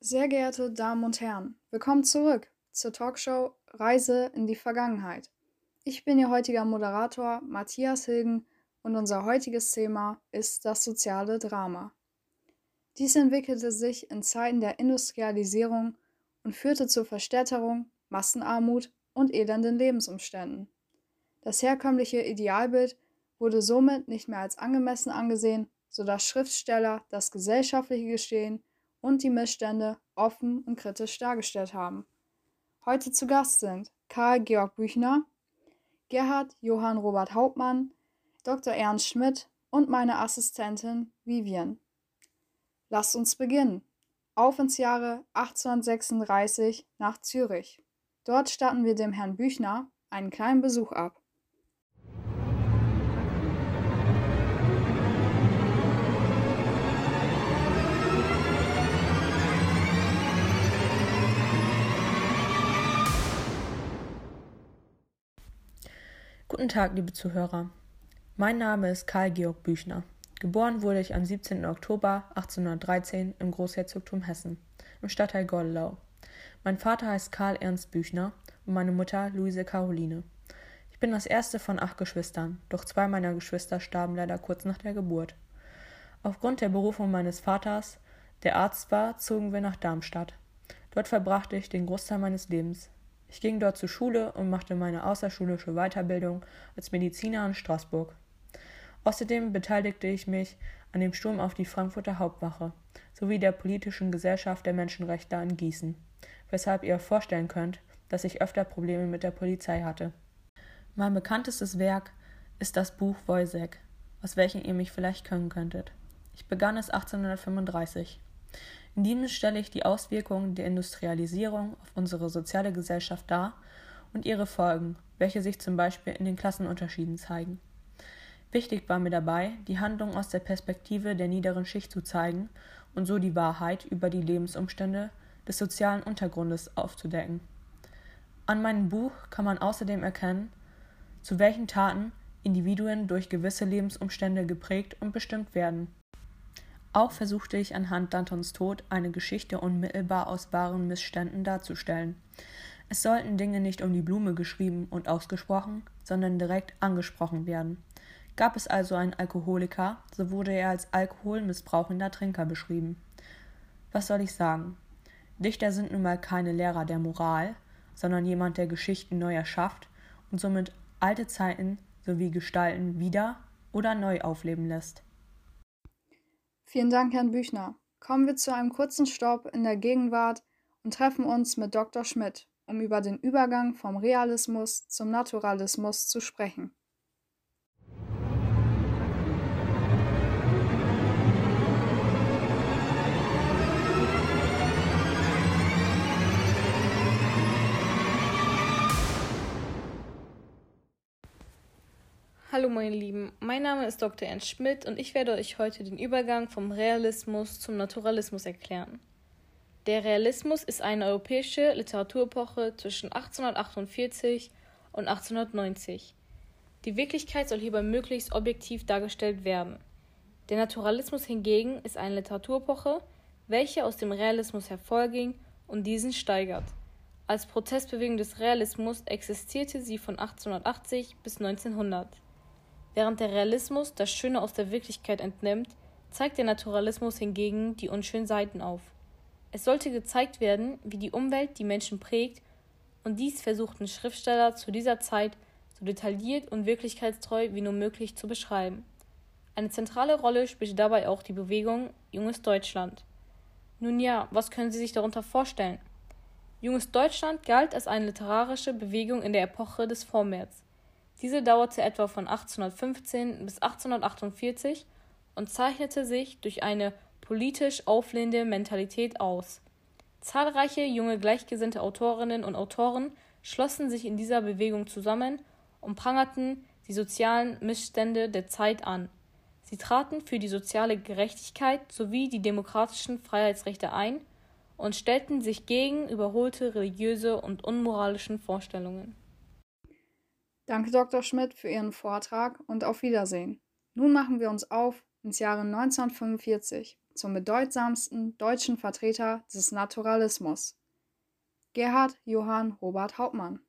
Sehr geehrte Damen und Herren, willkommen zurück zur Talkshow Reise in die Vergangenheit. Ich bin Ihr heutiger Moderator Matthias Hilgen und unser heutiges Thema ist das soziale Drama. Dies entwickelte sich in Zeiten der Industrialisierung und führte zur Verstädterung, Massenarmut und elenden Lebensumständen. Das herkömmliche Idealbild wurde somit nicht mehr als angemessen angesehen, sodass Schriftsteller das gesellschaftliche Geschehen und die Missstände offen und kritisch dargestellt haben. Heute zu Gast sind Karl Georg Büchner, Gerhard Johann Robert Hauptmann, Dr. Ernst Schmidt und meine Assistentin Vivian. Lasst uns beginnen. Auf ins Jahre 1836 nach Zürich. Dort statten wir dem Herrn Büchner einen kleinen Besuch ab. Guten Tag, liebe Zuhörer. Mein Name ist Karl Georg Büchner. Geboren wurde ich am 17. Oktober 1813 im Großherzogtum Hessen, im Stadtteil Gordelau. Mein Vater heißt Karl Ernst Büchner und meine Mutter Luise Caroline. Ich bin das erste von acht Geschwistern, doch zwei meiner Geschwister starben leider kurz nach der Geburt. Aufgrund der Berufung meines Vaters, der Arzt war, zogen wir nach Darmstadt. Dort verbrachte ich den Großteil meines Lebens. Ich ging dort zur Schule und machte meine außerschulische Weiterbildung als Mediziner in Straßburg. Außerdem beteiligte ich mich an dem Sturm auf die Frankfurter Hauptwache sowie der politischen Gesellschaft der Menschenrechte in Gießen, weshalb ihr vorstellen könnt, dass ich öfter Probleme mit der Polizei hatte. Mein bekanntestes Werk ist das Buch Wojsek, aus welchem ihr mich vielleicht kennen könntet. Ich begann es 1835. In diesem stelle ich die Auswirkungen der Industrialisierung auf unsere soziale Gesellschaft dar und ihre Folgen, welche sich zum Beispiel in den Klassenunterschieden zeigen. Wichtig war mir dabei, die Handlung aus der Perspektive der niederen Schicht zu zeigen und so die Wahrheit über die Lebensumstände des sozialen Untergrundes aufzudecken. An meinem Buch kann man außerdem erkennen, zu welchen Taten Individuen durch gewisse Lebensumstände geprägt und bestimmt werden. Auch versuchte ich anhand Dantons Tod eine Geschichte unmittelbar aus wahren Missständen darzustellen. Es sollten Dinge nicht um die Blume geschrieben und ausgesprochen, sondern direkt angesprochen werden. Gab es also einen Alkoholiker, so wurde er als alkoholmissbrauchender Trinker beschrieben. Was soll ich sagen? Dichter sind nun mal keine Lehrer der Moral, sondern jemand, der Geschichten neu erschafft und somit alte Zeiten sowie Gestalten wieder oder neu aufleben lässt. Vielen Dank, Herrn Büchner. Kommen wir zu einem kurzen Stopp in der Gegenwart und treffen uns mit Dr. Schmidt, um über den Übergang vom Realismus zum Naturalismus zu sprechen. Hallo meine Lieben, mein Name ist Dr. Ernst Schmidt und ich werde euch heute den Übergang vom Realismus zum Naturalismus erklären. Der Realismus ist eine europäische Literaturepoche zwischen 1848 und 1890. Die Wirklichkeit soll hierbei möglichst objektiv dargestellt werden. Der Naturalismus hingegen ist eine Literaturpoche, welche aus dem Realismus hervorging und diesen steigert. Als Protestbewegung des Realismus existierte sie von 1880 bis 1900. Während der Realismus das Schöne aus der Wirklichkeit entnimmt, zeigt der Naturalismus hingegen die unschönen Seiten auf. Es sollte gezeigt werden, wie die Umwelt die Menschen prägt, und dies versuchten Schriftsteller zu dieser Zeit so detailliert und wirklichkeitstreu wie nur möglich zu beschreiben. Eine zentrale Rolle spielte dabei auch die Bewegung Junges Deutschland. Nun ja, was können Sie sich darunter vorstellen? Junges Deutschland galt als eine literarische Bewegung in der Epoche des Vormärz. Diese dauerte etwa von 1815 bis 1848 und zeichnete sich durch eine politisch auflehnende Mentalität aus. Zahlreiche junge gleichgesinnte Autorinnen und Autoren schlossen sich in dieser Bewegung zusammen und prangerten die sozialen Missstände der Zeit an. Sie traten für die soziale Gerechtigkeit sowie die demokratischen Freiheitsrechte ein und stellten sich gegen überholte religiöse und unmoralischen Vorstellungen. Danke, Dr. Schmidt, für Ihren Vortrag und auf Wiedersehen. Nun machen wir uns auf ins Jahre 1945 zum bedeutsamsten deutschen Vertreter des Naturalismus, Gerhard Johann Robert Hauptmann.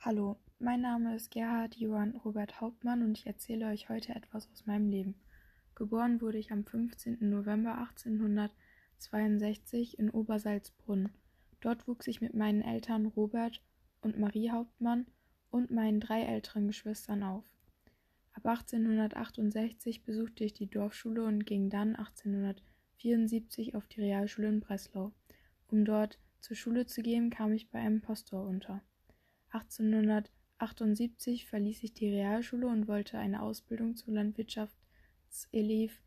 Hallo, mein Name ist Gerhard Johann Robert Hauptmann und ich erzähle euch heute etwas aus meinem Leben. Geboren wurde ich am 15. November 1862 in Obersalzbrunn. Dort wuchs ich mit meinen Eltern Robert und Marie Hauptmann und meinen drei älteren Geschwistern auf. Ab 1868 besuchte ich die Dorfschule und ging dann 1874 auf die Realschule in Breslau. Um dort zur Schule zu gehen, kam ich bei einem Pastor unter. 1878 verließ ich die Realschule und wollte eine Ausbildung zur Landwirtschaftselev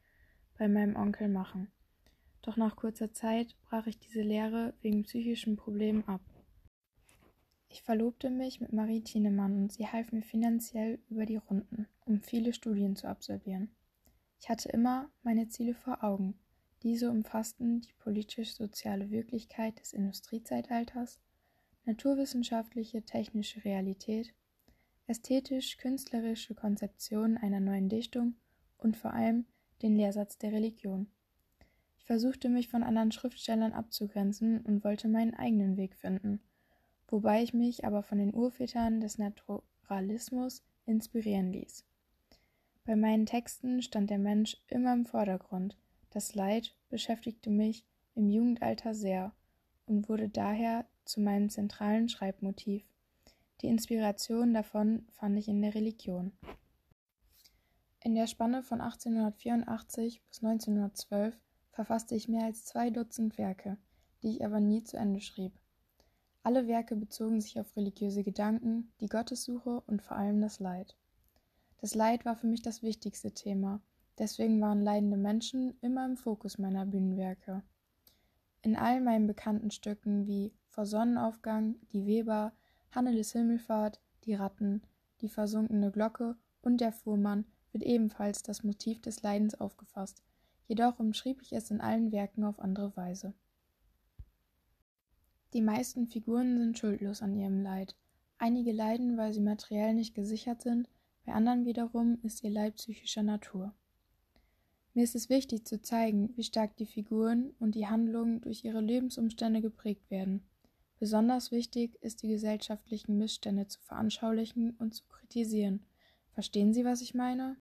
bei meinem Onkel machen. Doch nach kurzer Zeit brach ich diese Lehre wegen psychischen Problemen ab. Ich verlobte mich mit Marie Thienemann und sie half mir finanziell über die Runden, um viele Studien zu absolvieren. Ich hatte immer meine Ziele vor Augen. Diese umfassten die politisch-soziale Wirklichkeit des Industriezeitalters, naturwissenschaftliche technische Realität, ästhetisch-künstlerische Konzeption einer neuen Dichtung und vor allem den Lehrsatz der Religion. Ich versuchte mich von anderen Schriftstellern abzugrenzen und wollte meinen eigenen Weg finden, wobei ich mich aber von den Urvätern des Naturalismus inspirieren ließ. Bei meinen Texten stand der Mensch immer im Vordergrund. Das Leid beschäftigte mich im Jugendalter sehr und wurde daher zu meinem zentralen Schreibmotiv. Die Inspiration davon fand ich in der Religion. In der Spanne von 1884 bis 1912 verfasste ich mehr als zwei Dutzend Werke, die ich aber nie zu Ende schrieb. Alle Werke bezogen sich auf religiöse Gedanken, die Gottessuche und vor allem das Leid. Das Leid war für mich das wichtigste Thema, deswegen waren leidende Menschen immer im Fokus meiner Bühnenwerke. In all meinen bekannten Stücken wie Vor Sonnenaufgang, Die Weber, Hanneles Himmelfahrt, Die Ratten, Die versunkene Glocke und Der Fuhrmann wird ebenfalls das Motiv des Leidens aufgefasst, jedoch umschrieb ich es in allen Werken auf andere Weise. Die meisten Figuren sind schuldlos an ihrem Leid. Einige leiden, weil sie materiell nicht gesichert sind, bei anderen wiederum ist ihr Leid psychischer Natur. Mir ist es wichtig zu zeigen, wie stark die Figuren und die Handlungen durch ihre Lebensumstände geprägt werden. Besonders wichtig ist die gesellschaftlichen Missstände zu veranschaulichen und zu kritisieren. Verstehen Sie, was ich meine?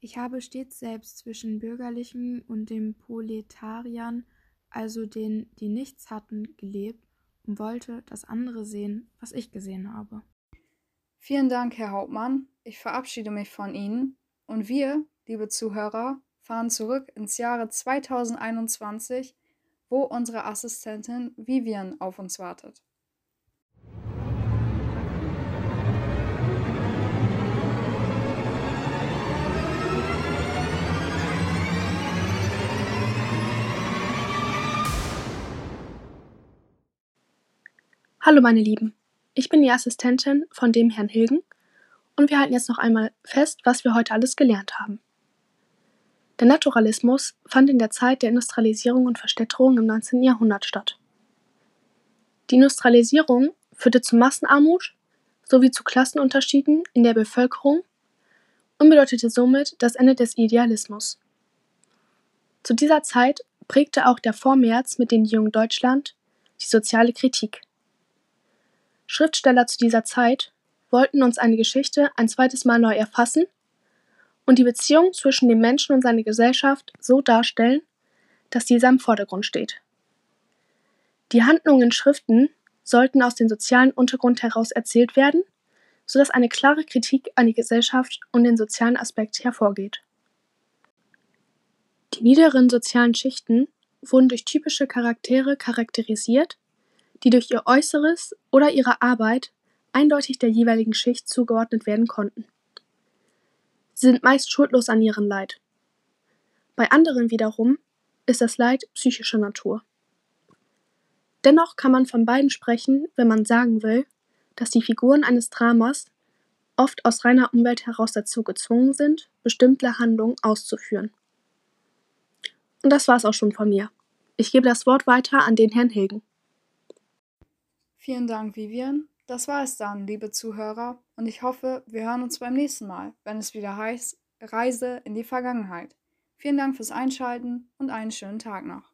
Ich habe stets selbst zwischen Bürgerlichen und den Proletariern, also denen, die nichts hatten, gelebt und wollte, dass andere sehen, was ich gesehen habe. Vielen Dank, Herr Hauptmann. Ich verabschiede mich von Ihnen und wir, liebe Zuhörer, fahren zurück ins Jahre 2021, wo unsere Assistentin Vivian auf uns wartet. Hallo meine Lieben, ich bin die Assistentin von dem Herrn Hilgen und wir halten jetzt noch einmal fest, was wir heute alles gelernt haben. Der Naturalismus fand in der Zeit der Industrialisierung und Verstädterung im 19. Jahrhundert statt. Die Industrialisierung führte zu Massenarmut sowie zu Klassenunterschieden in der Bevölkerung und bedeutete somit das Ende des Idealismus. Zu dieser Zeit prägte auch der Vormärz mit den Jungen Deutschland die soziale Kritik. Schriftsteller zu dieser Zeit wollten uns eine Geschichte ein zweites Mal neu erfassen und die Beziehung zwischen dem Menschen und seiner Gesellschaft so darstellen, dass dieser im Vordergrund steht. Die Handlungen in Schriften sollten aus dem sozialen Untergrund heraus erzählt werden, sodass eine klare Kritik an die Gesellschaft und den sozialen Aspekt hervorgeht. Die niederen sozialen Schichten wurden durch typische Charaktere charakterisiert, die durch ihr Äußeres oder ihre Arbeit eindeutig der jeweiligen Schicht zugeordnet werden konnten. Sind meist schuldlos an ihrem Leid. Bei anderen wiederum ist das Leid psychischer Natur. Dennoch kann man von beiden sprechen, wenn man sagen will, dass die Figuren eines Dramas oft aus reiner Umwelt heraus dazu gezwungen sind, bestimmte Handlungen auszuführen. Und das war's auch schon von mir. Ich gebe das Wort weiter an den Herrn Hilgen. Vielen Dank, Vivian. Das war es dann, liebe Zuhörer, und ich hoffe, wir hören uns beim nächsten Mal, wenn es wieder heißt Reise in die Vergangenheit. Vielen Dank fürs Einschalten und einen schönen Tag noch.